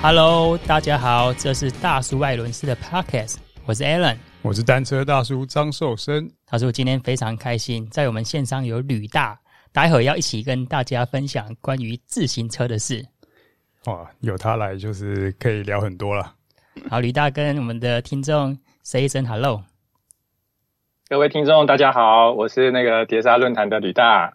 Hello，大家好，这是大叔爱轮式的 Podcast，我是 Alan，我是单车大叔张寿生。他说今天非常开心，在我们线上有吕大，待会儿要一起跟大家分享关于自行车的事。哇，有他来就是可以聊很多了。好，吕大跟我们的听众 say 一声 Hello。各位听众大家好，我是那个碟刹论坛的吕大。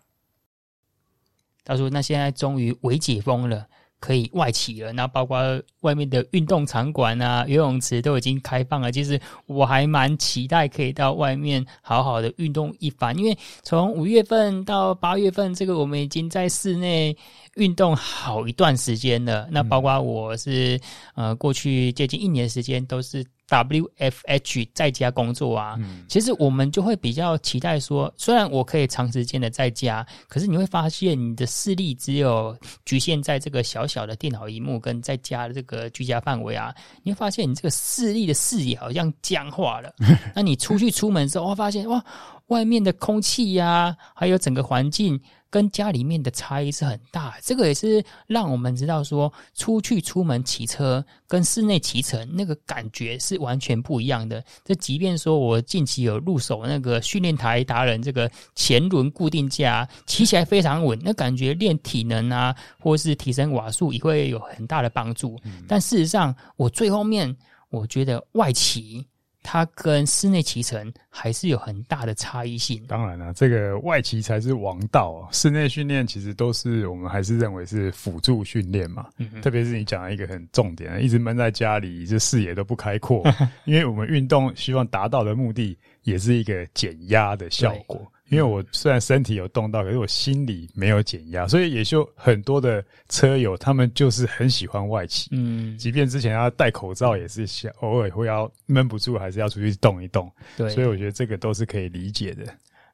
大叔那现在终于微解封了。可以外企了，那包括外面的运动场馆啊、游泳池都已经开放了。其实我还蛮期待可以到外面好好的运动一番，因为从五月份到八月份，这个我们已经在室内运动好一段时间了。那包括我是呃过去接近一年时间都是。WFH 在家工作啊，嗯，其实我们就会比较期待说，虽然我可以长时间的在家，可是你会发现你的视力只有局限在这个小小的电脑荧幕跟在家的这个居家范围啊，你会发现你这个视力的视野好像僵化了。那你出去出门的时候，会发现哇，外面的空气呀，啊，还有整个环境。跟家里面的差异是很大，这个也是让我们知道说，出去出门骑车跟室内骑乘那个感觉是完全不一样的。这即便说我近期有入手那个训练台达人这个前轮固定架，骑起来非常稳，那感觉练体能啊，或是提升瓦数也会有很大的帮助。但事实上，我最后面我觉得外骑。它跟室内骑乘还是有很大的差异性。当然了，这个外骑才是王道啊。室内训练其实都是我们还是认为是辅助训练嘛。嗯、特别是你讲了一个很重点，一直闷在家里，这视野都不开阔。因为我们运动希望达到的目的，也是一个减压的效果。因为我虽然身体有动到，可是我心里没有减压，所以也就很多的车友他们就是很喜欢外骑。嗯，即便之前要戴口罩，也是想偶尔会要闷不住，还是要出去动一动。对，所以我觉得这个都是可以理解的。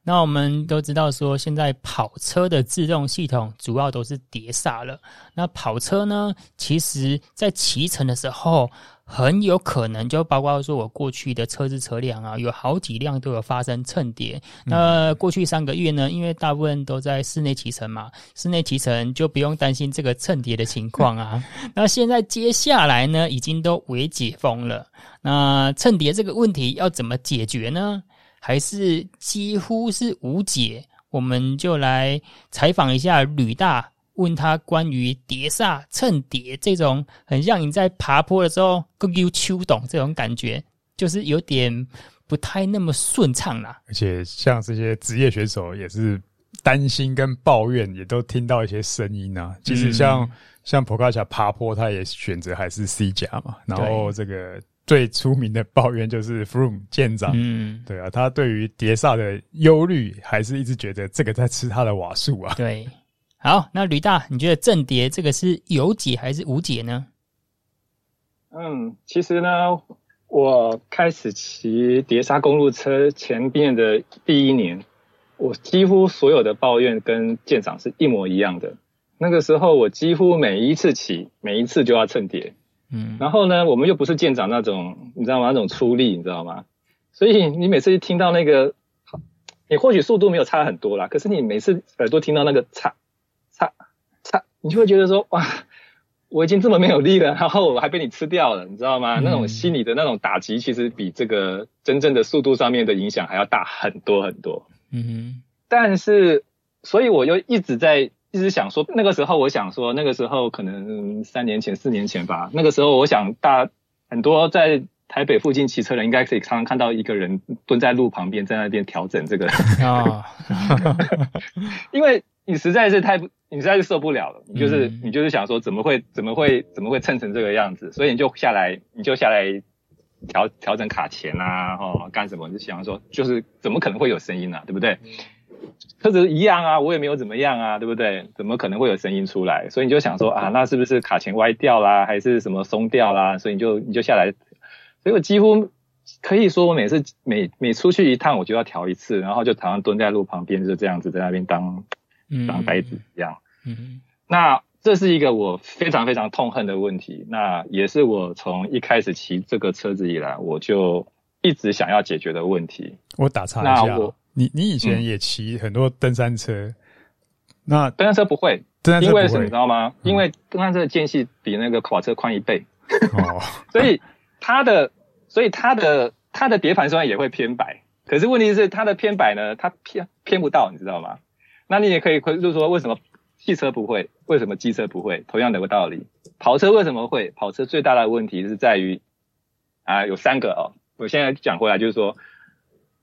那我们都知道说，现在跑车的制动系统主要都是碟刹了。那跑车呢，其实在骑乘的时候。很有可能就包括说，我过去的车子车辆啊，有好几辆都有发生蹭碟。那过去三个月呢，因为大部分都在室内骑乘嘛，室内骑乘就不用担心这个蹭碟的情况啊。那现在接下来呢，已经都为解封了。那蹭碟这个问题要怎么解决呢？还是几乎是无解？我们就来采访一下吕大。问他关于碟刹蹭碟这种，很像你在爬坡的时候，咯悠秋懂这种感觉，就是有点不太那么顺畅啦。而且像这些职业选手也是担心跟抱怨，也都听到一些声音啊。其实像、嗯、像普卡恰爬坡，他也选择还是 C 甲嘛。然后这个最出名的抱怨就是 Froome 舰长，嗯，对啊，他对于碟刹的忧虑，还是一直觉得这个在吃他的瓦数啊。对。好，那吕大，你觉得正蝶这个是有解还是无解呢？嗯，其实呢，我开始骑碟刹公路车前面的第一年，我几乎所有的抱怨跟舰长是一模一样的。那个时候，我几乎每一次骑，每一次就要蹭碟。嗯，然后呢，我们又不是舰长那种，你知道吗？那种出力，你知道吗？所以你每次一听到那个，你或许速度没有差很多啦，可是你每次耳朵听到那个差。他他，你就会觉得说哇，我已经这么没有力了，然后我还被你吃掉了，你知道吗？那种心理的那种打击，其实比这个真正的速度上面的影响还要大很多很多。嗯哼。但是，所以我又一直在一直想说，那个时候我想说，那个时候可能三年前、四年前吧，那个时候我想大很多在台北附近骑车的人，应该可以常常看到一个人蹲在路旁边，在那边调整这个。啊。因为你实在是太不。你实在是受不了了，你就是你就是想说怎么会怎么会怎么会蹭成这个样子，所以你就下来你就下来调调整卡钳啊，哦干什么？你就想说就是怎么可能会有声音呢、啊？对不对？车子一样啊，我也没有怎么样啊，对不对？怎么可能会有声音出来？所以你就想说啊，那是不是卡钳歪掉啦，还是什么松掉啦？所以你就你就下来，所以我几乎可以说我每次每每出去一趟我就要调一次，然后就常常蹲在路旁边就这样子在那边当。当白子一样，嗯，嗯，那这是一个我非常非常痛恨的问题，那也是我从一开始骑这个车子以来，我就一直想要解决的问题。我打岔一下，你你以前也骑很多登山车，嗯、那登山车不会，因为什么你知道吗？嗯、因为登山车的间隙比那个跑车宽一倍，哦，所以它的，所以它的它的碟盘虽然也会偏白，可是问题是它的偏白呢，它偏偏不到，你知道吗？那你也可以就是说，为什么汽车不会？为什么机车不会？同样的个道理，跑车为什么会？跑车最大的问题是在于啊，有三个哦。我现在讲回来就是说，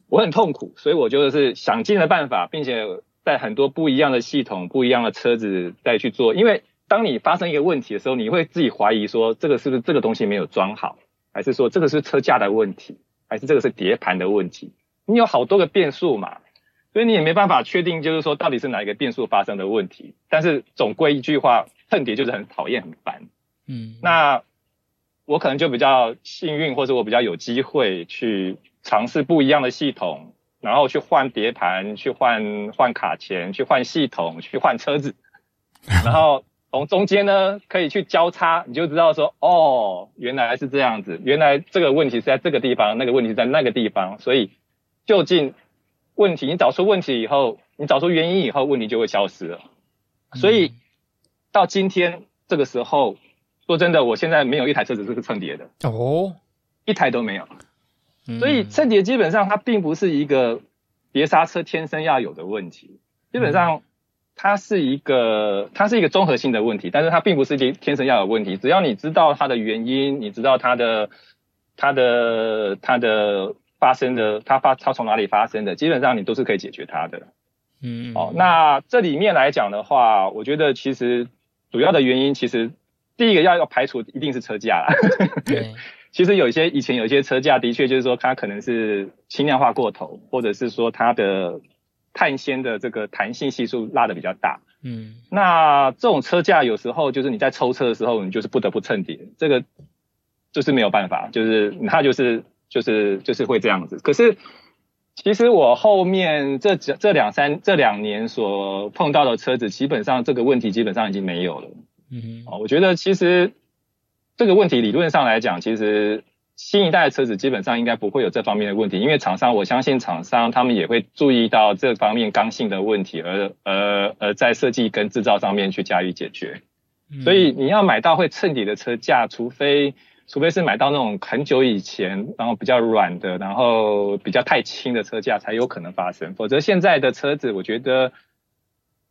我很痛苦，所以我就是想尽了办法，并且。在很多不一样的系统、不一样的车子再去做，因为当你发生一个问题的时候，你会自己怀疑说，这个是不是这个东西没有装好，还是说这个是车架的问题，还是这个是碟盘的问题？你有好多个变数嘛，所以你也没办法确定，就是说到底是哪一个变数发生的问题。但是总归一句话，蹭碟就是很讨厌、很烦。嗯，那我可能就比较幸运，或者我比较有机会去尝试不一样的系统。然后去换碟盘，去换换卡钳，去换系统，去换车子，然后从中间呢可以去交叉，你就知道说，哦，原来是这样子，原来这个问题是在这个地方，那个问题是在那个地方，所以究竟问题，你找出问题以后，你找出原因以后，问题就会消失了。所以到今天这个时候，说真的，我现在没有一台车子是蹭碟的哦，一台都没有。所以蹭碟基本上它并不是一个碟刹车天生要有的问题，基本上它是一个它是一个综合性的问题，但是它并不是天天生要有问题。只要你知道它的原因，你知道它的它的它的发生的它发它从哪里发生的，基本上你都是可以解决它的。嗯，哦，那这里面来讲的话，我觉得其实主要的原因其实第一个要要排除一定是车架啦。对。其实有一些以前有一些车架的确就是说它可能是轻量化过头，或者是说它的碳纤的这个弹性系数拉的比较大。嗯，那这种车架有时候就是你在抽车的时候，你就是不得不蹭碟，这个就是没有办法，就是它就是就是就是会这样子。可是其实我后面这这两三这两年所碰到的车子，基本上这个问题基本上已经没有了。嗯，哦，我觉得其实。这个问题理论上来讲，其实新一代的车子基本上应该不会有这方面的问题，因为厂商，我相信厂商他们也会注意到这方面刚性的问题，而而而在设计跟制造上面去加以解决。所以你要买到会衬底的车架，除非除非是买到那种很久以前，然后比较软的，然后比较太轻的车架才有可能发生，否则现在的车子，我觉得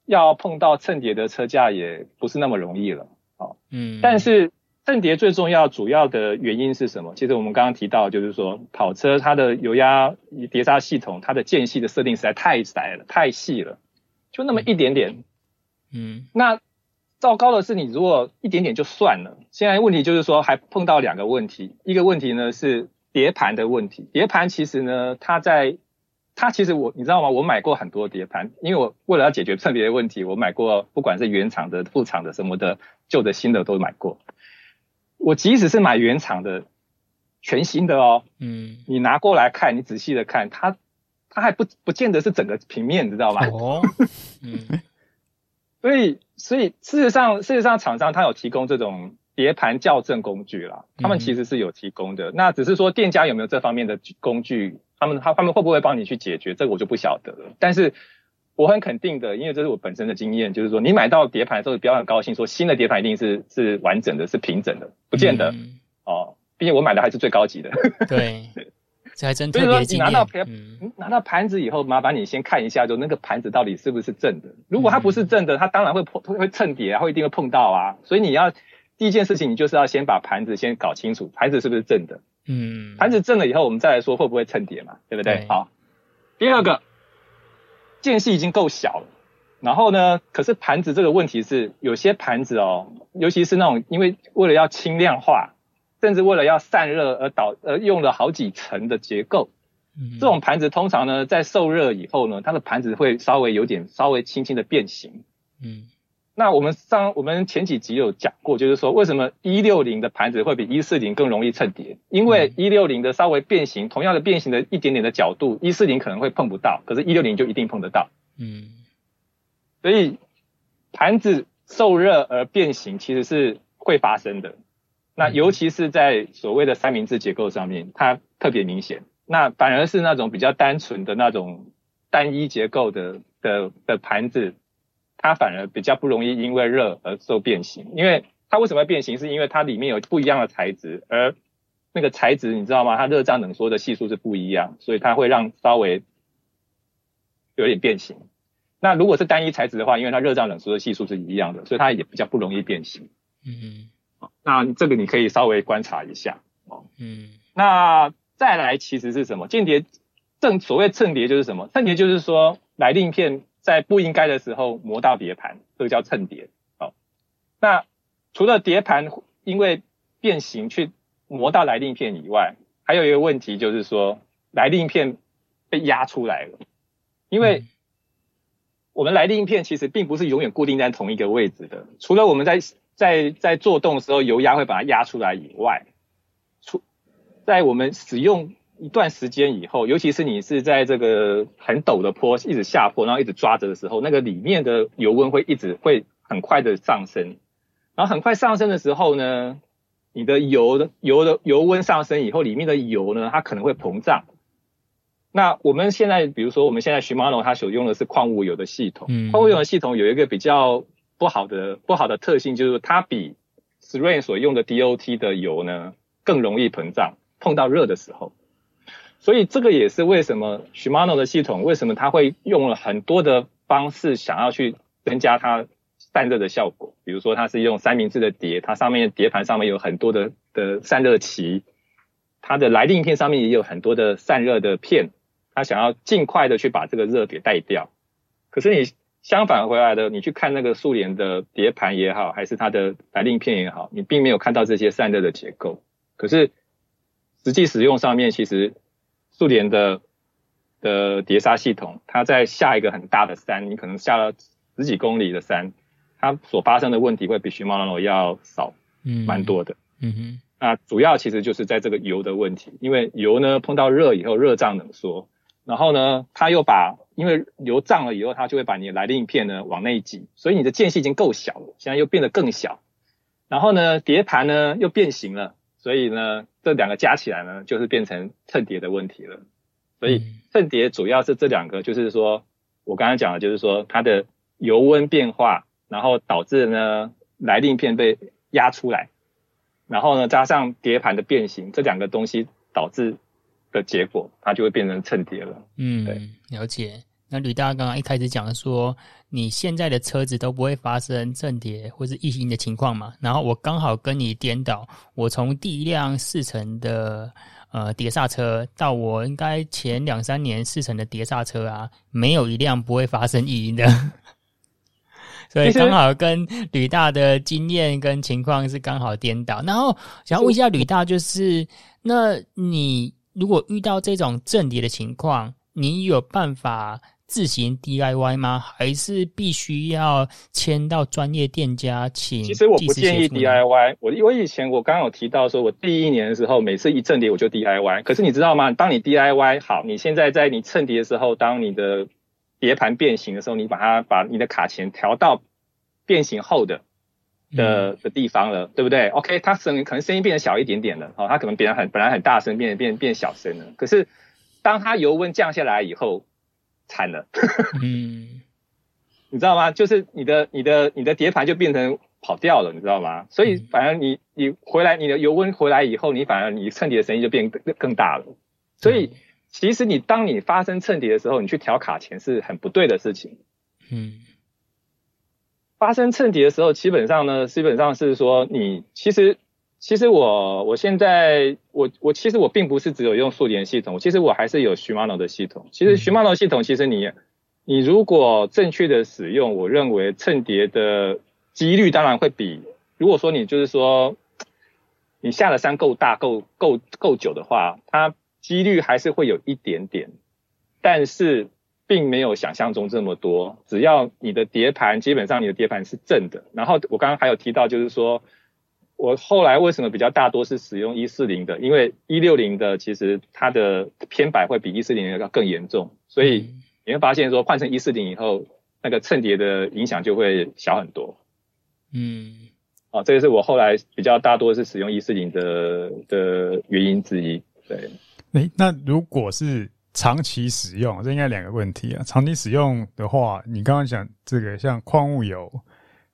要碰到蹭碟的车架也不是那么容易了。好，嗯，但是。蹭碟最重要主要的原因是什么？其实我们刚刚提到，就是说跑车它的油压碟刹系统，它的间隙的设定实在太窄了，太细了，就那么一点点。嗯，那糟糕的是，你如果一点点就算了。现在问题就是说，还碰到两个问题。一个问题呢是碟盘的问题。碟盘其实呢，它在它其实我你知道吗？我买过很多碟盘，因为我为了要解决特别的问题，我买过不管是原厂的、副厂的什么的、旧的、新的都买过。我即使是买原厂的，全新的哦，嗯，你拿过来看，你仔细的看，它它还不不见得是整个平面，你知道吗？哦，嗯，所以所以事实上事实上厂商他有提供这种碟盘校正工具啦，他们其实是有提供的，嗯、那只是说店家有没有这方面的工具，他们他他们会不会帮你去解决，这个我就不晓得了，但是。我很肯定的，因为这是我本身的经验，就是说你买到碟盘的时候，不要很高兴，说新的碟盘一定是是完整的，是平整的，不见得、嗯、哦。毕竟我买的还是最高级的。对，这还真特别。所以说你拿到盘，嗯、拿到盘子以后，麻烦你先看一下，就那个盘子到底是不是正的。如果它不是正的，它当然会碰会蹭碟啊，会一定会碰到啊。所以你要第一件事情，你就是要先把盘子先搞清楚，盘子是不是正的。嗯，盘子正了以后，我们再来说会不会蹭碟嘛，对不对？对好，第二个。间隙已经够小了，然后呢，可是盘子这个问题是，有些盘子哦，尤其是那种因为为了要轻量化，甚至为了要散热而导呃用了好几层的结构，嗯，这种盘子通常呢，在受热以后呢，它的盘子会稍微有点稍微轻轻的变形，嗯。那我们上我们前几集有讲过，就是说为什么一六零的盘子会比一四零更容易蹭碟？因为一六零的稍微变形，同样的变形的一点点的角度，一四零可能会碰不到，可是一六零就一定碰得到。嗯，所以盘子受热而变形其实是会发生的。那尤其是在所谓的三明治结构上面，它特别明显。那反而是那种比较单纯的那种单一结构的的的盘子。它反而比较不容易因为热而受变形。因为它为什么会变形？是因为它里面有不一样的材质，而那个材质你知道吗？它热胀冷缩的系数是不一样，所以它会让稍微有点变形。那如果是单一材质的话，因为它热胀冷缩的系数是一样的，所以它也比较不容易变形。嗯，那这个你可以稍微观察一下。哦，嗯，那再来其实是什么？间谍正所谓蹭碟就是什么？蹭碟就是说来令片在不应该的时候磨到碟盘，这个叫蹭碟。哦，那除了碟盘因为变形去磨到来令片以外，还有一个问题就是说来令片被压出来了，因为我们来令片其实并不是永远固定在同一个位置的，除了我们在在在做动的时候油压会把它压出来以外。出在我们使用一段时间以后，尤其是你是在这个很陡的坡一直下坡，然后一直抓着的时候，那个里面的油温会一直会很快的上升，然后很快上升的时候呢，你的油的油的油温上升以后，里面的油呢，它可能会膨胀。那我们现在，比如说我们现在 Shimano 它所用的是矿物油的系统，矿物油的系统有一个比较不好的不好的特性，就是它比 SRAM 所用的 DOT 的油呢更容易膨胀。碰到热的时候，所以这个也是为什么 Shimano 的系统为什么它会用了很多的方式想要去增加它散热的效果。比如说它是用三明治的碟，它上面碟盘上面有很多的的散热器，它的来令片上面也有很多的散热的片，它想要尽快的去把这个热给带掉。可是你相反回来的，你去看那个苏联的碟盘也好，还是它的白令片也好，你并没有看到这些散热的结构。可是实际使用上面，其实苏联的的碟刹系统，它在下一个很大的山，你可能下了十几公里的山，它所发生的问题会比 Shimano 要少，嗯，蛮多的，嗯哼。那主要其实就是在这个油的问题，因为油呢碰到热以后热胀冷缩，然后呢它又把因为油胀了以后，它就会把你的来令片呢往内挤，所以你的间隙已经够小了，现在又变得更小，然后呢碟盘呢又变形了。所以呢，这两个加起来呢，就是变成衬碟的问题了。所以衬碟主要是这两个，就是说我刚才讲的，就是说它的油温变化，然后导致呢来令片被压出来，然后呢加上碟盘的变形，这两个东西导致的结果，它就会变成蹭碟了。嗯，对，了解。那吕大刚刚一开始讲说，你现在的车子都不会发生蹭碟或是异形的情况嘛？然后我刚好跟你颠倒，我从第一辆四层的呃碟刹车到我应该前两三年四层的碟刹车啊，没有一辆不会发生异音的。所以刚好跟吕大的经验跟情况是刚好颠倒。然后想问一下吕大，就是那你如果遇到这种蹭碟的情况，你有办法自行 DIY 吗？还是必须要签到专业店家请？其实我不建议 DIY。我因为以前我刚刚有提到说，我第一年的时候，每次一蹭碟我就 DIY。可是你知道吗？当你 DIY 好，你现在在你蹭碟的时候，当你的碟盘变形的时候，你把它把你的卡钳调到变形后的的的地方了，嗯、对不对？OK，它声可能声音变得小一点点了，哦，它可能变得很本来很大声，变变变小声了。可是当它油温降下来以后，惨了，嗯，你知道吗？就是你的、你的、你的碟盘就变成跑掉了，你知道吗？所以反而你、你回来，你的油温回来以后，你反而你蹭碟的声音就变更更大了。所以其实你当你发生衬底的时候，你去调卡钳是很不对的事情。嗯，发生蹭碟的时候，基本上呢，基本上是说你其实。其实我我现在我我其实我并不是只有用速点系统，其实我还是有 Shimano 的系统。其实 Shimano 系统，其实你你如果正确的使用，我认为蹭碟的几率当然会比，如果说你就是说你下的山够大够够够久的话，它几率还是会有一点点，但是并没有想象中这么多。只要你的碟盘基本上你的碟盘是正的，然后我刚刚还有提到就是说。我后来为什么比较大多是使用一四零的？因为一六零的其实它的偏摆会比一四零要更严重，所以你会发现说换成一四零以后，那个蹭碟的影响就会小很多。嗯，哦，这个是我后来比较大多是使用一四零的的原因之一。对，诶，那如果是长期使用，这应该两个问题啊。长期使用的话，你刚刚讲这个像矿物油，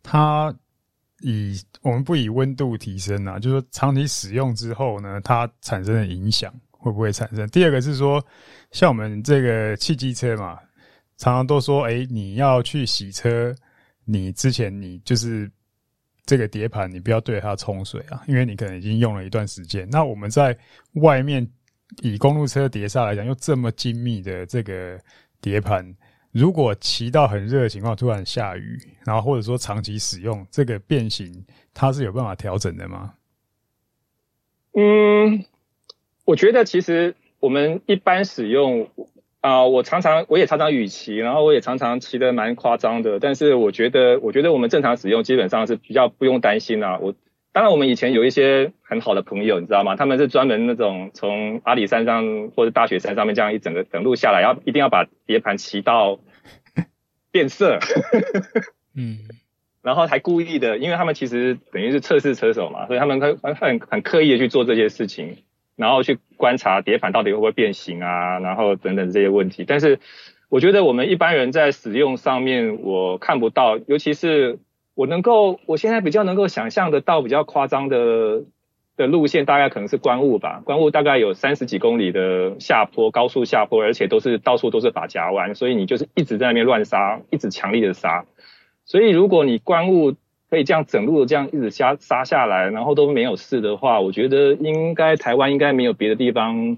它以我们不以温度提升啊，就是说长期使用之后呢，它产生的影响会不会产生？第二个是说，像我们这个汽机车嘛，常常都说，哎，你要去洗车，你之前你就是这个碟盘，你不要对它冲水啊，因为你可能已经用了一段时间。那我们在外面。以公路车碟刹来讲，又这么精密的这个碟盘，如果骑到很热的情况，突然下雨，然后或者说长期使用，这个变形它是有办法调整的吗？嗯，我觉得其实我们一般使用啊、我常常我也常常雨骑，然后我也常常骑得蛮夸张的，但是我觉得我觉得我们正常使用基本上是比较不用担心啊，我。当然，我们以前有一些很好的朋友，你知道吗？他们是专门那种从阿里山上或者大雪山上面这样一整个整路下来，要一定要把碟盘骑到变色，嗯，然后还故意的，因为他们其实等于是测试车手嘛，所以他们很很很刻意的去做这些事情，然后去观察碟盘到底会不会变形啊，然后等等这些问题。但是我觉得我们一般人在使用上面，我看不到，尤其是。我能够，我现在比较能够想象得到比较夸张的的路线，大概可能是观雾吧。观雾大概有三十几公里的下坡，高速下坡，而且都是到处都是法夹弯，所以你就是一直在那边乱刹，一直强力的刹。所以如果你观雾可以这样整路的这样一直刹刹下来，然后都没有事的话，我觉得应该台湾应该没有别的地方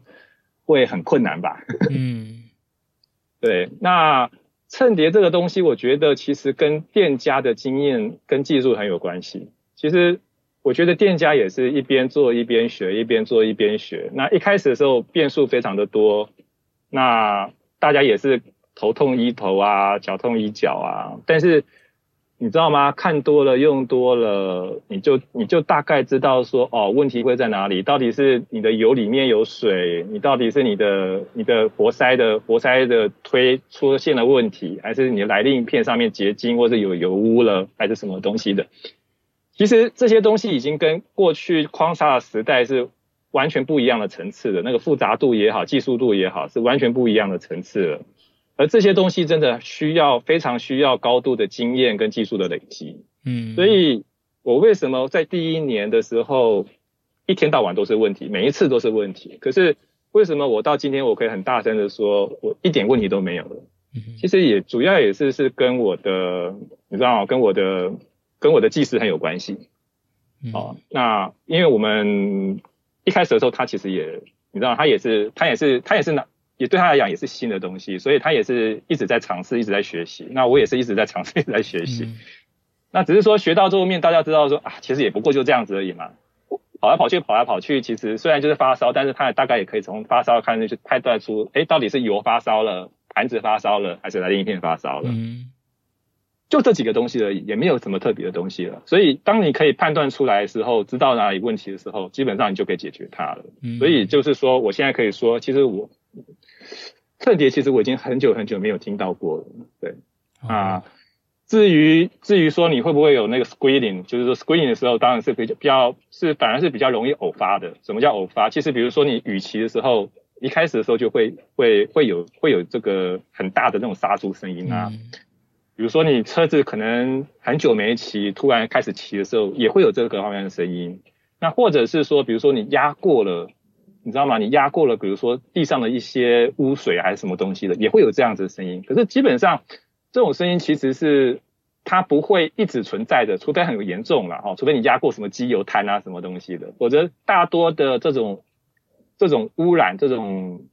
会很困难吧。嗯，对，那。秤碟这个东西，我觉得其实跟店家的经验跟技术很有关系。其实我觉得店家也是一边做一边学，一边做一边学。那一开始的时候变数非常的多，那大家也是头痛医头啊，脚痛医脚啊，但是。你知道吗？看多了，用多了，你就你就大概知道说，哦，问题会在哪里？到底是你的油里面有水？你到底是你的你的活塞的活塞的推出现了问题，还是你的来令片上面结晶，或者有油污了，还是什么东西的？其实这些东西已经跟过去框刹的时代是完全不一样的层次的，那个复杂度也好，技术度也好，是完全不一样的层次了。而这些东西真的需要非常需要高度的经验跟技术的累积，嗯，所以我为什么在第一年的时候一天到晚都是问题，每一次都是问题，可是为什么我到今天我可以很大声的说，我一点问题都没有了？其实也主要也是是跟我的，你知道吗？跟我的跟我的技师很有关系。哦，那因为我们一开始的时候，他其实也，你知道，他也是，他也是，他也是拿。也对他来讲也是新的东西，所以他也是一直在尝试，一直在学习。那我也是一直在尝试，一直在学习。嗯、那只是说学到最后面，大家知道说啊，其实也不过就这样子而已嘛。跑来跑去，跑来跑去，其实虽然就是发烧，但是他大概也可以从发烧看去判断出，哎，到底是油发烧了，盘子发烧了，还是来令片发烧了。嗯。就这几个东西而已，也没有什么特别的东西了。所以当你可以判断出来的时候，知道哪里问题的时候，基本上你就可以解决它了。嗯。所以就是说，我现在可以说，其实我。秤碟其实我已经很久很久没有听到过了，对啊。至于至于说你会不会有那个 squealing，就是说 squealing 的时候，当然是比较比较是反而是比较容易偶发的。什么叫偶发？其实比如说你雨骑的时候，一开始的时候就会会会有会有这个很大的那种刹住声音啊。比如说你车子可能很久没骑，突然开始骑的时候，也会有这个方面的声音。那或者是说，比如说你压过了。你知道吗？你压过了，比如说地上的一些污水还是什么东西的，也会有这样子的声音。可是基本上这种声音其实是它不会一直存在的，除非很严重了哈，除非你压过什么机油滩啊什么东西的，否则大多的这种这种污染、这种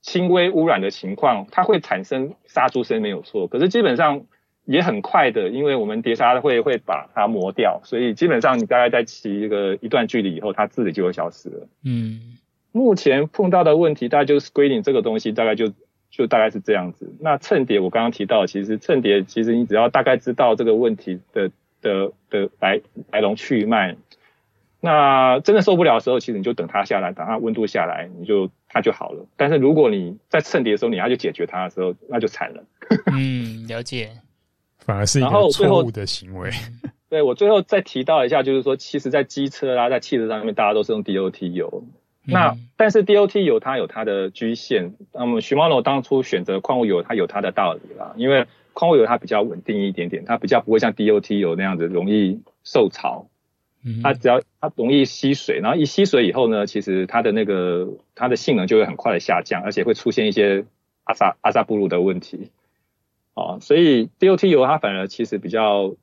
轻微污染的情况，它会产生杀猪声没有错。可是基本上也很快的，因为我们碟刹会会把它磨掉，所以基本上你大概在骑一个一段距离以后，它自己就会消失了。嗯。目前碰到的问题，大概就是 screening 这个东西，大概就就大概是这样子。那衬碟我刚刚提到，其实衬碟其实你只要大概知道这个问题的的的来来龙去脉，那真的受不了的时候，其实你就等它下来，等它温度下来，你就它就好了。但是如果你在衬碟的时候你要去解决它的时候，那就惨了。嗯，了解。反而是一个错误的行为。对，我最后再提到一下，就是说，其实在机车啊，在汽车上面，大家都是用 DOT 油。那但是 DOT 油它有它的局限，那么 Shimano 当初选择矿物油，它有它的道理啦，因为矿物油它比较稳定一点点，它比较不会像 DOT 油那样子容易受潮。它只要它容易吸水，然后一吸水以后呢，其实它的那个它的性能就会很快的下降，而且会出现一些阿萨阿萨布鲁的问题。哦，所以 DOT 油它反而其实比较，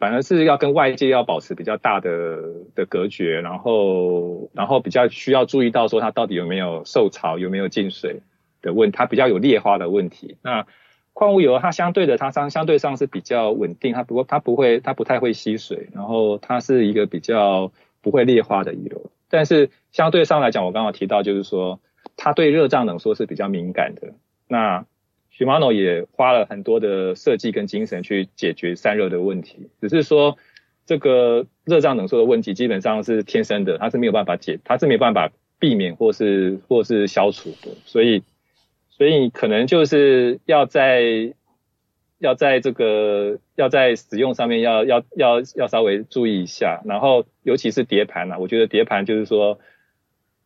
反而是要跟外界要保持比较大的的隔绝，然后然后比较需要注意到说它到底有没有受潮，有没有进水的问，它比较有裂花的问题。那矿物油它相对的，它相相对上是比较稳定，它不过它不会，它不太会吸水，然后它是一个比较不会裂化的油。但是相对上来讲，我刚刚提到就是说，它对热胀冷缩是比较敏感的。那 Shimano 也花了很多的设计跟精神去解决散热的问题，只是说这个热胀冷缩的问题基本上是天生的，它是没有办法解，它是没有办法避免或是或是消除的，所以。所以可能就是要在要在这个要在使用上面要要要要稍微注意一下，然后尤其是碟盘啊，我觉得碟盘就是说，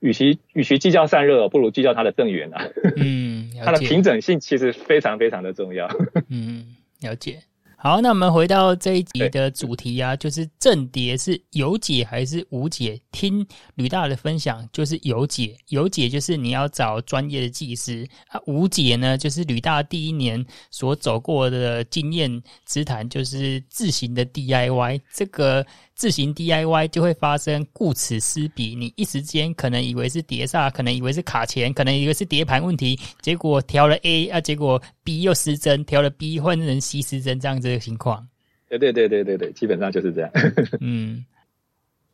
与其与其计较散热，不如计较它的正源啊。嗯，它的平整性其实非常非常的重要。嗯，了解。好，那我们回到这一集的主题啊，就是正碟是有解还是无解？听吕大的分享就是有解，有解就是你要找专业的技师啊，无解呢就是吕大第一年所走过的经验之谈，就是自行的 DIY 这个。自行 DIY 就会发生顾此失彼，你一时间可能以为是碟刹，可能以为是卡钳，可能以为是碟盘问题，结果调了 A 啊，结果 B 又失真，调了 B 换成 C 失真，这样子的情况。对对对对对对，基本上就是这样。嗯，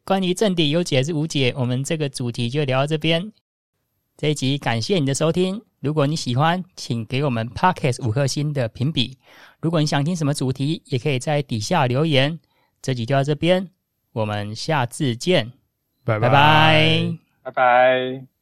关于正碟有解还是无解，我们这个主题就聊到这边。这一集感谢你的收听，如果你喜欢，请给我们 Podcast 五颗星的评比。如果你想听什么主题，也可以在底下留言。这集就到这边，我们下次见，拜拜，拜拜。拜拜。